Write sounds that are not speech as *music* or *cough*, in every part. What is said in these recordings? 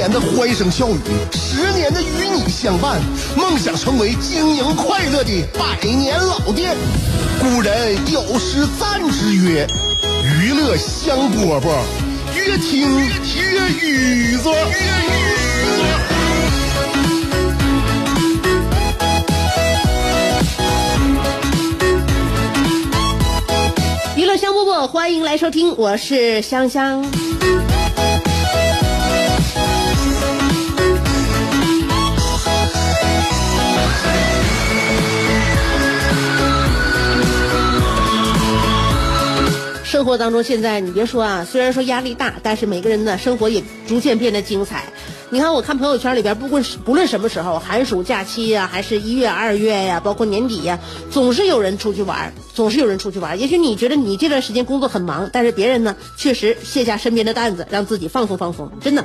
年的欢声笑语，十年的与你相伴，梦想成为经营快乐的百年老店。古人有诗赞之曰：“娱乐香饽饽，越听越雨子。”娱乐香饽饽，欢迎来收听，我是香香。生活当中，现在你别说啊，虽然说压力大，但是每个人的生活也逐渐变得精彩。你看，我看朋友圈里边，不论不论什么时候，寒暑假期呀、还是一月、二月呀，包括年底呀，总是有人出去玩，总是有人出去玩。也许你觉得你这段时间工作很忙，但是别人呢，确实卸下身边的担子，让自己放松放松，真的。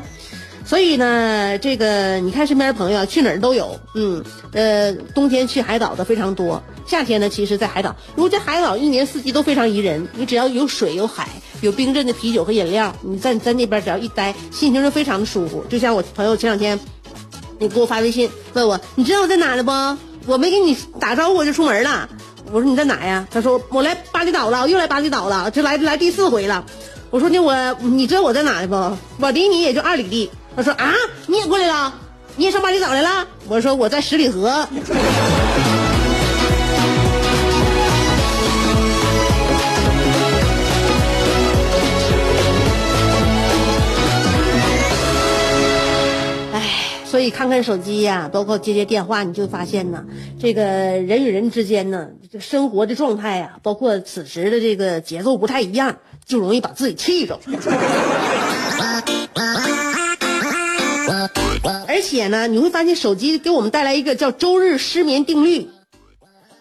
所以呢，这个你看身边的朋友，去哪儿都有，嗯，呃，冬天去海岛的非常多，夏天呢，其实在海岛，如果在海岛一年四季都非常宜人，你只要有水有海，有冰镇的啤酒和饮料，你在在那边只要一待，心情就非常的舒服。就像我朋友前两天，你给我发微信问我，你知道我在哪呢不？我没给你打招呼我就出门了。我说你在哪呀？他说我来巴厘岛了，我又来巴厘岛了，这来来第四回了。我说那我你知道我在哪呢不？我离你也就二里地。他说啊，你也过来了，你也上巴厘岛来了？我说我在十里河。唉，所以看看手机呀、包括接接电话，你就发现呢，这个人与人之间呢，这生活的状态呀、包括此时的这个节奏不太一样，就容易把自己气着。*laughs* 而且呢，你会发现手机给我们带来一个叫“周日失眠定律”。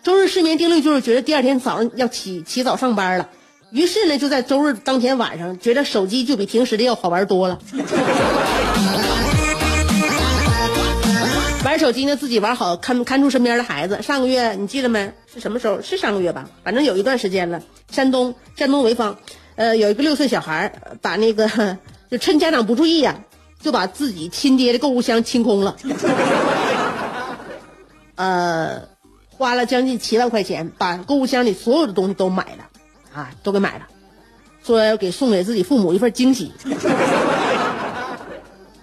周日失眠定律就是觉得第二天早上要起起早上班了，于是呢，就在周日当天晚上，觉得手机就比平时的要好玩多了。*laughs* 玩手机呢，自己玩好，看看住身边的孩子。上个月你记得没？是什么时候？是上个月吧？反正有一段时间了。山东山东潍坊，呃，有一个六岁小孩把那个 *laughs* 就趁家长不注意呀、就把自己亲爹的购物箱清空了。呃，花了将近七万块钱，把购物箱里所有的东西都买了，啊，都给买了，说要给送给自己父母一份惊喜。*laughs*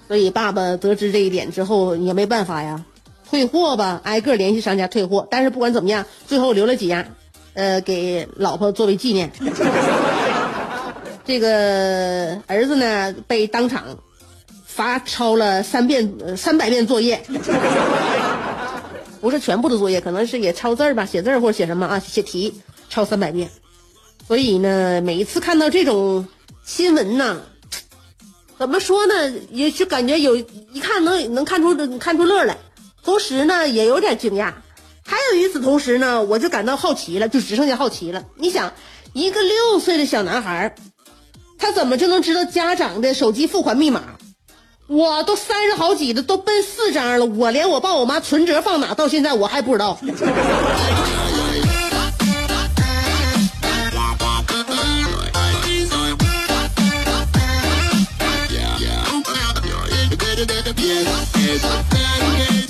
所以爸爸得知这一点之后也没办法呀，退货吧，挨个联系商家退货。但是不管怎么样，最后留了几样，呃，给老婆作为纪念。*laughs* 这个儿子呢，被当场罚抄了三遍、三百遍作业，*laughs* 不是全部的作业，可能是也抄字儿吧，写字儿或者写什么啊，写题抄三百遍。所以呢，每一次看到这种新闻呢，怎么说呢？也就感觉有一看能能看出看出乐来，同时呢也有点惊讶。还有与此同时呢，我就感到好奇了，就只剩下好奇了。你想，一个六岁的小男孩，他怎么就能知道家长的手机付款密码？我都三十好几的，都奔四张了，我连我爸我妈存折放哪，到现在我还不知道。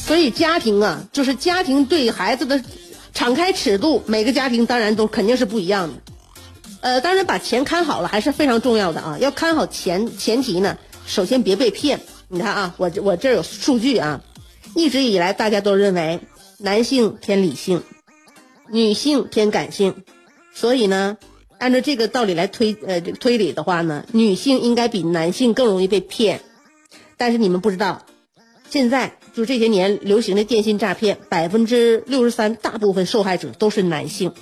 所以家庭啊，就是家庭对孩子的敞开尺度，每个家庭当然都肯定是不一样的。呃，当然把钱看好了还是非常重要的啊。要看好钱，前提呢，首先别被骗。你看啊，我我这有数据啊，一直以来大家都认为男性偏理性，女性偏感性，所以呢，按照这个道理来推呃推理的话呢，女性应该比男性更容易被骗。但是你们不知道，现在就这些年流行的电信诈骗，百分之六十三大部分受害者都是男性，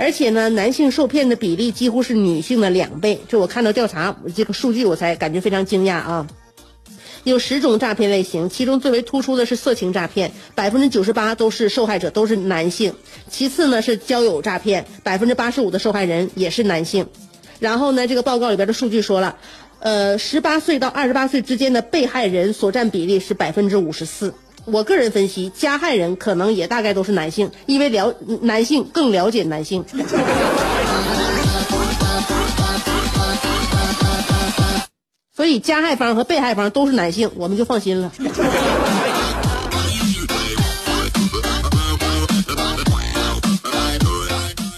而且呢，男性受骗的比例几乎是女性的两倍。就我看到调查这个数据，我才感觉非常惊讶啊！有十种诈骗类型，其中最为突出的是色情诈骗，百分之九十八都是受害者都是男性。其次呢是交友诈骗，百分之八十五的受害人也是男性。然后呢，这个报告里边的数据说了，呃，十八岁到二十八岁之间的被害人所占比例是百分之五十四。我个人分析，加害人可能也大概都是男性，因为了男性更了解男性。*laughs* 所以加害方和被害方都是男性，我们就放心了。*laughs*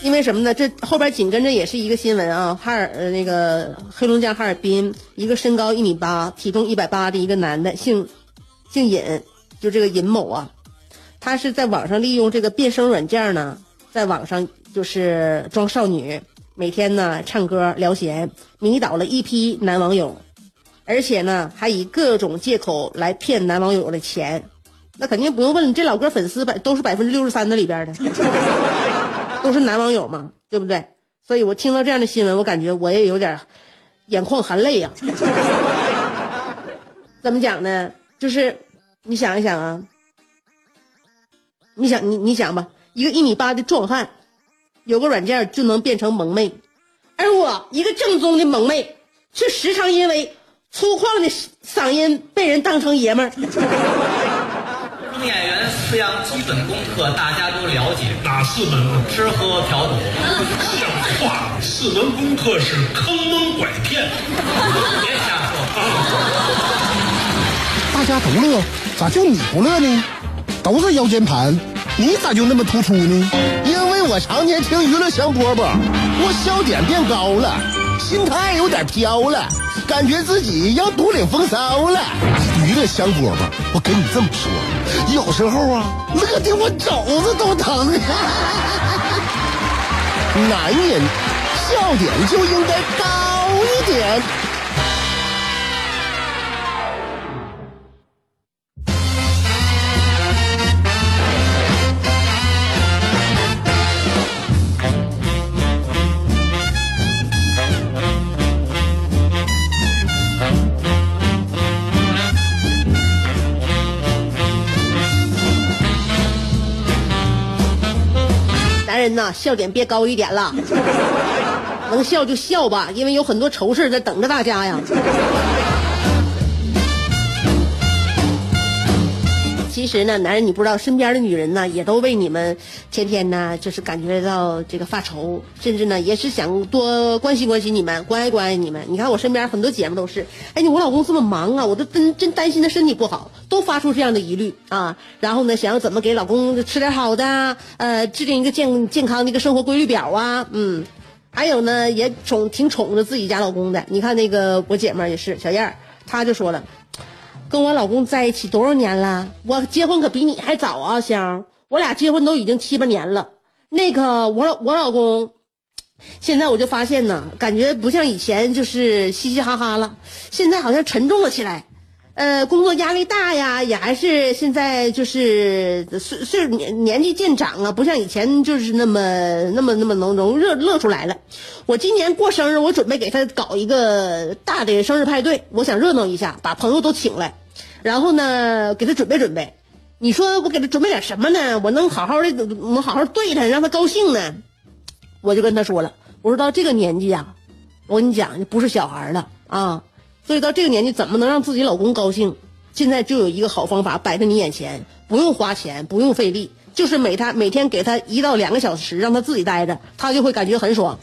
因为什么呢？这后边紧跟着也是一个新闻啊，哈尔呃那个黑龙江哈尔滨一个身高一米八、体重一百八的一个男的，姓姓尹，就这个尹某啊，他是在网上利用这个变声软件呢，在网上就是装少女，每天呢唱歌聊闲，迷倒了一批男网友。而且呢，还以各种借口来骗男网友的钱，那肯定不用问，这老哥粉丝百都是百分之六十三的里边的，都是男网友嘛，对不对？所以我听到这样的新闻，我感觉我也有点眼眶含泪呀。*laughs* 怎么讲呢？就是你想一想啊，你想你你想吧，一个一米八的壮汉，有个软件就能变成萌妹，而我一个正宗的萌妹，却时常因为。粗犷的嗓音被人当成爷们儿。当 *laughs* 演员四样基本功课大家都了解，哪四门？吃喝嫖赌。*laughs* 像话，四门功课是坑蒙拐骗。别瞎说。大家都乐，咋就你不乐呢？都是腰间盘，你咋就那么突出呢？因为我常年听娱乐香饽饽，我笑点变高了，心态有点飘了。感觉自己要独领风骚了，娱乐香饽饽，我跟你这么说，有时候啊，乐的我肘子都疼。*laughs* 男人笑点就应该高一点。人呐，笑点别高一点了，*laughs* 能笑就笑吧，因为有很多愁事在等着大家呀。其实呢，男人你不知道，身边的女人呢，也都为你们天天呢，就是感觉到这个发愁，甚至呢，也是想多关心关心你们，关爱关爱你们。你看我身边很多姐妹都是，哎，你我老公这么忙啊，我都真真担心他身体不好，都发出这样的疑虑啊。然后呢，想要怎么给老公吃点好的，呃，制定一个健健康的一个生活规律表啊，嗯，还有呢，也宠挺宠着自己家老公的。你看那个我姐们也是小燕儿，她就说了。跟我老公在一起多少年了？我结婚可比你还早啊，香！我俩结婚都已经七八年了。那个，我老我老公，现在我就发现呢，感觉不像以前就是嘻嘻哈哈了，现在好像沉重了起来。呃，工作压力大呀，也还是现在就是岁岁年年纪渐长啊，不像以前就是那么那么那么能能乐乐出来了。我今年过生日，我准备给他搞一个大的生日派对，我想热闹一下，把朋友都请来。然后呢，给他准备准备，你说我给他准备点什么呢？我能好好的，能好好对他，让他高兴呢？我就跟他说了，我说到这个年纪呀，我跟你讲，不是小孩了啊，所以到这个年纪，怎么能让自己老公高兴？现在就有一个好方法摆在你眼前，不用花钱，不用费力，就是每他每天给他一到两个小时，让他自己待着，他就会感觉很爽。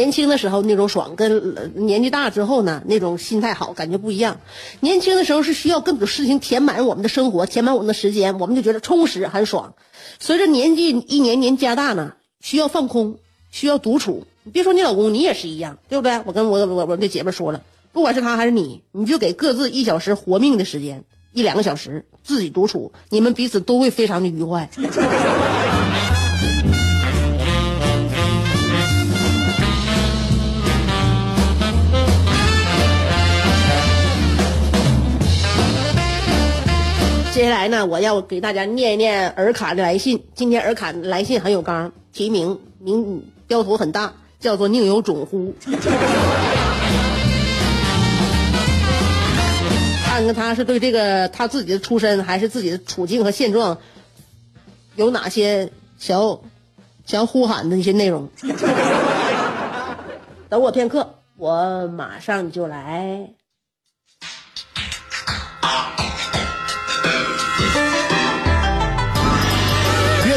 年轻的时候那种爽，跟年纪大之后呢那种心态好感觉不一样。年轻的时候是需要各种事情填满我们的生活，填满我们的时间，我们就觉得充实很爽。随着年纪一年年加大呢，需要放空，需要独处。别说你老公，你也是一样，对不对？我跟我我我那姐妹说了，不管是他还是你，你就给各自一小时活命的时间，一两个小时自己独处，你们彼此都会非常的愉快。*laughs* 接下来呢，我要给大家念一念尔卡的来信。今天尔卡来信很有刚，题名名标头很大，叫做“宁有种乎”。看看他是对这个他自己的出身，还是自己的处境和现状，有哪些想要想要呼喊的一些内容。等我片刻，我马上就来。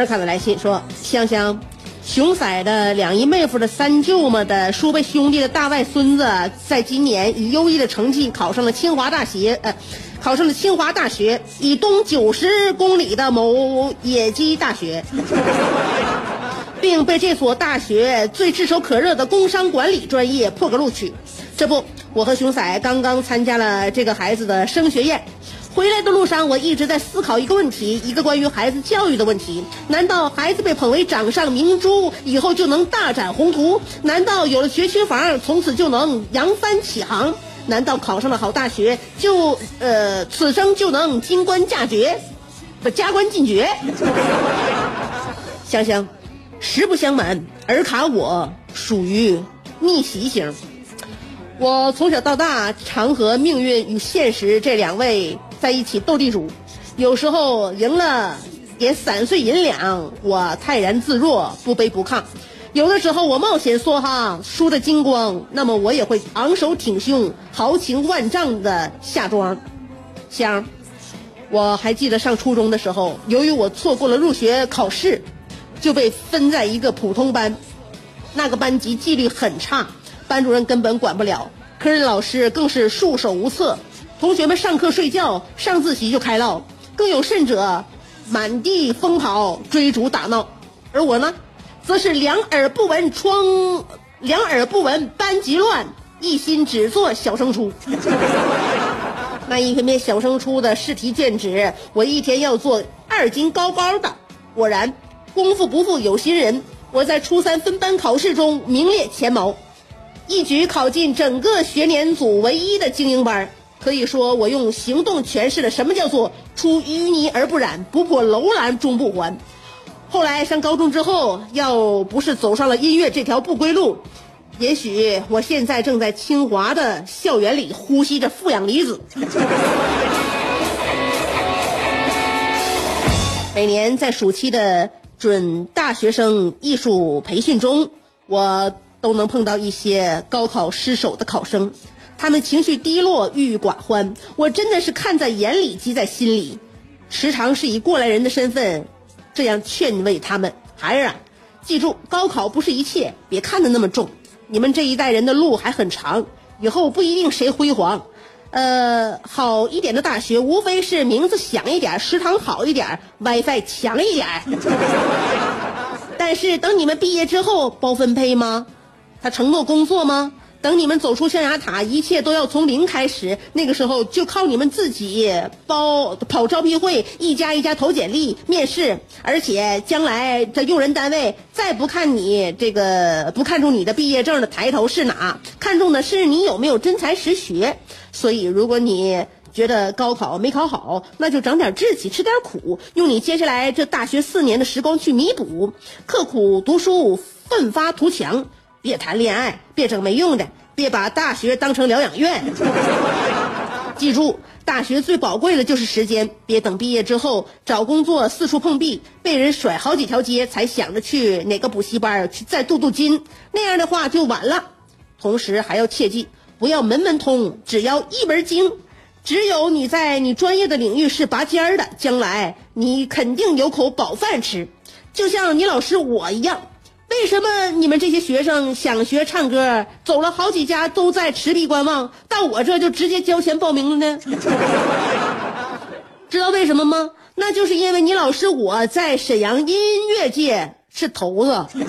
尔卡的来信说：香香，熊色的两姨妹夫的三舅妈的叔伯兄弟的大外孙子，在今年以优异的成绩考上了清华大学，呃，考上了清华大学，以东九十公里的某野鸡大学。*laughs* 并被这所大学最炙手可热的工商管理专业破格录取。这不，我和熊仔刚刚参加了这个孩子的升学宴。回来的路上，我一直在思考一个问题，一个关于孩子教育的问题。难道孩子被捧为掌上明珠以后就能大展宏图？难道有了学区房，从此就能扬帆起航？难道考上了好大学就呃此生就能金官嫁爵，不加官进爵？*laughs* 香香。实不相瞒，尔卡我属于逆袭型。我从小到大常和命运与现实这两位在一起斗地主，有时候赢了也散碎银两，我泰然自若，不卑不亢；有的时候我冒险梭哈，输得精光，那么我也会昂首挺胸，豪情万丈的下庄。香，我还记得上初中的时候，由于我错过了入学考试。就被分在一个普通班，那个班级纪律很差，班主任根本管不了，科任老师更是束手无策。同学们上课睡觉，上自习就开唠，更有甚者，满地疯跑追逐打闹。而我呢，则是两耳不闻窗，两耳不闻班级乱，一心只做小升初。*laughs* 那一篇篇小升初的试题卷纸，我一天要做二斤高高的。果然。功夫不负有心人，我在初三分班考试中名列前茅，一举考进整个学年组唯一的精英班。可以说，我用行动诠释了什么叫做“出淤泥而不染，不破楼兰终不还”。后来上高中之后，要不是走上了音乐这条不归路，也许我现在正在清华的校园里呼吸着负氧离子。每年在暑期的。准大学生艺术培训中，我都能碰到一些高考失手的考生，他们情绪低落、郁郁寡欢，我真的是看在眼里、急在心里，时常是以过来人的身份这样劝慰他们：孩儿啊，记住，高考不是一切，别看得那么重，你们这一代人的路还很长，以后不一定谁辉煌。呃，好一点的大学，无非是名字响一点，食堂好一点，WiFi 强一点。*laughs* 但是等你们毕业之后，包分配吗？他承诺工作吗？等你们走出象牙塔，一切都要从零开始。那个时候就靠你们自己包跑招聘会，一家一家投简历面试。而且将来这用人单位再不看你这个不看重你的毕业证的抬头是哪，看重的是你有没有真才实学。所以，如果你觉得高考没考好，那就长点志气，吃点苦，用你接下来这大学四年的时光去弥补，刻苦读书，奋发图强。别谈恋爱，别整没用的，别把大学当成疗养院。*laughs* 记住，大学最宝贵的就是时间，别等毕业之后找工作四处碰壁，被人甩好几条街，才想着去哪个补习班去再镀镀金，那样的话就晚了。同时还要切记，不要门门通，只要一门精。只有你在你专业的领域是拔尖儿的，将来你肯定有口饱饭吃。就像你老师我一样，为什么你们这些学生想学唱歌，走了好几家都在持币观望，到我这就直接交钱报名了呢？*laughs* 知道为什么吗？那就是因为你老师我在沈阳音乐界是头子。*laughs*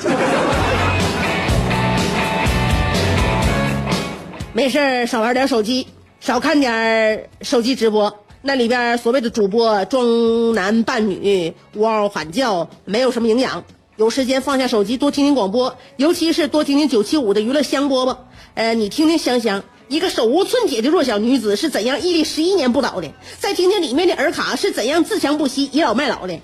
没事少玩点手机。少看点手机直播，那里边所谓的主播装男扮女、呜嗷喊叫，没有什么营养。有时间放下手机，多听听广播，尤其是多听听九七五的娱乐香饽饽。呃，你听听香香，一个手无寸铁的弱小女子是怎样屹立十一年不倒的？再听听里面的尔卡是怎样自强不息、倚老卖老的。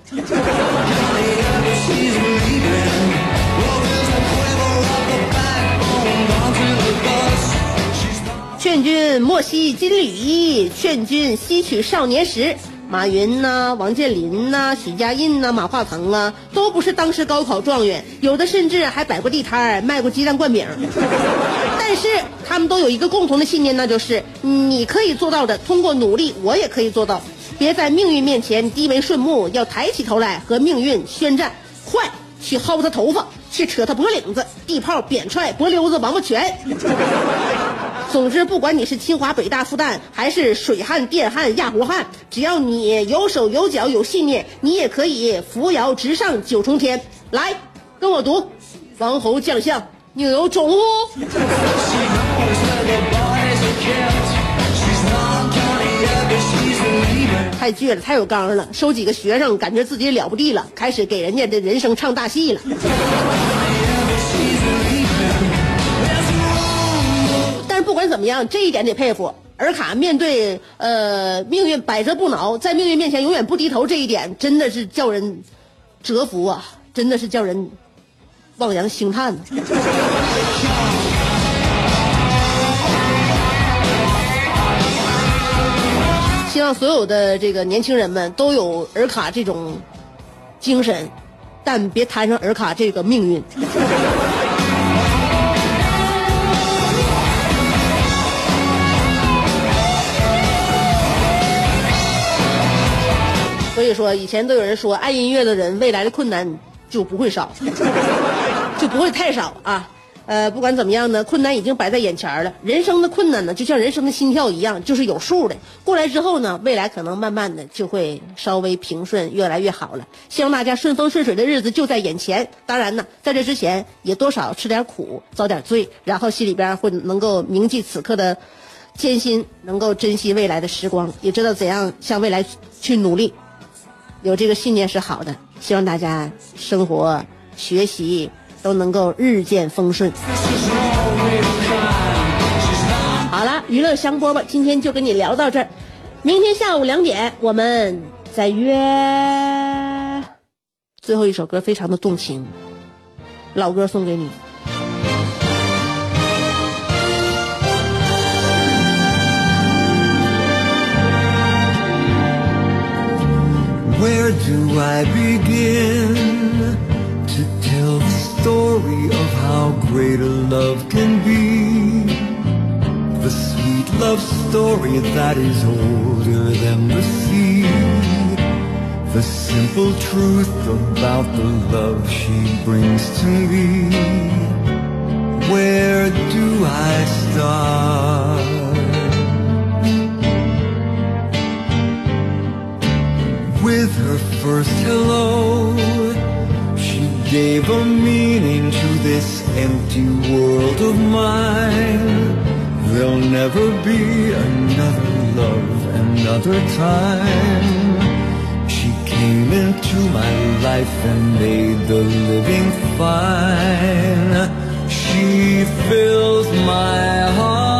劝君莫惜金缕衣，劝君惜取少年时。马云呐，王健林呐，许家印呐，马化腾啊，都不是当时高考状元，有的甚至还摆过地摊儿卖过鸡蛋灌饼。*laughs* 但是他们都有一个共同的信念，那就是你可以做到的，通过努力，我也可以做到。别在命运面前低眉顺目，要抬起头来和命运宣战。快去薅他头发，去扯他脖领子，地炮扁踹脖溜子王八拳。总之，不管你是清华、北大、复旦，还是水旱、电旱亚活旱，只要你有手有脚有信念，你也可以扶摇直上九重天。来，跟我读：王侯将相宁有种乎？太倔了，太有刚了。收几个学生，感觉自己了不地了，开始给人家的人生唱大戏了。怎么样，这一点得佩服尔卡面对呃命运百折不挠，在命运面前永远不低头，这一点真的是叫人折服啊！真的是叫人望洋兴叹。*laughs* 希望所有的这个年轻人们都有尔卡这种精神，但别摊上尔卡这个命运。以说，以前都有人说，爱音乐的人未来的困难就不会少，*laughs* 就不会太少啊。呃，不管怎么样呢，困难已经摆在眼前了。人生的困难呢，就像人生的心跳一样，就是有数的。过来之后呢，未来可能慢慢的就会稍微平顺，越来越好了。希望大家顺风顺水的日子就在眼前。当然呢，在这之前也多少吃点苦，遭点罪，然后心里边会能够铭记此刻的艰辛，能够珍惜未来的时光，也知道怎样向未来去努力。有这个信念是好的，希望大家生活、学习都能够日渐丰顺。好了，娱乐香饽饽，今天就跟你聊到这儿，明天下午两点我们再约。最后一首歌非常的动情，老歌送给你。Do I begin to tell the story of how great a love can be? The sweet love story that is older than the sea. The simple truth about the love she brings to me. Where do I start? With her first hello. She gave a meaning to this empty world of mine. There'll never be another love, another time. She came into my life and made the living fine. She fills my heart.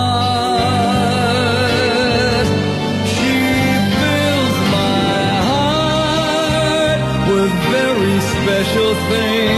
thing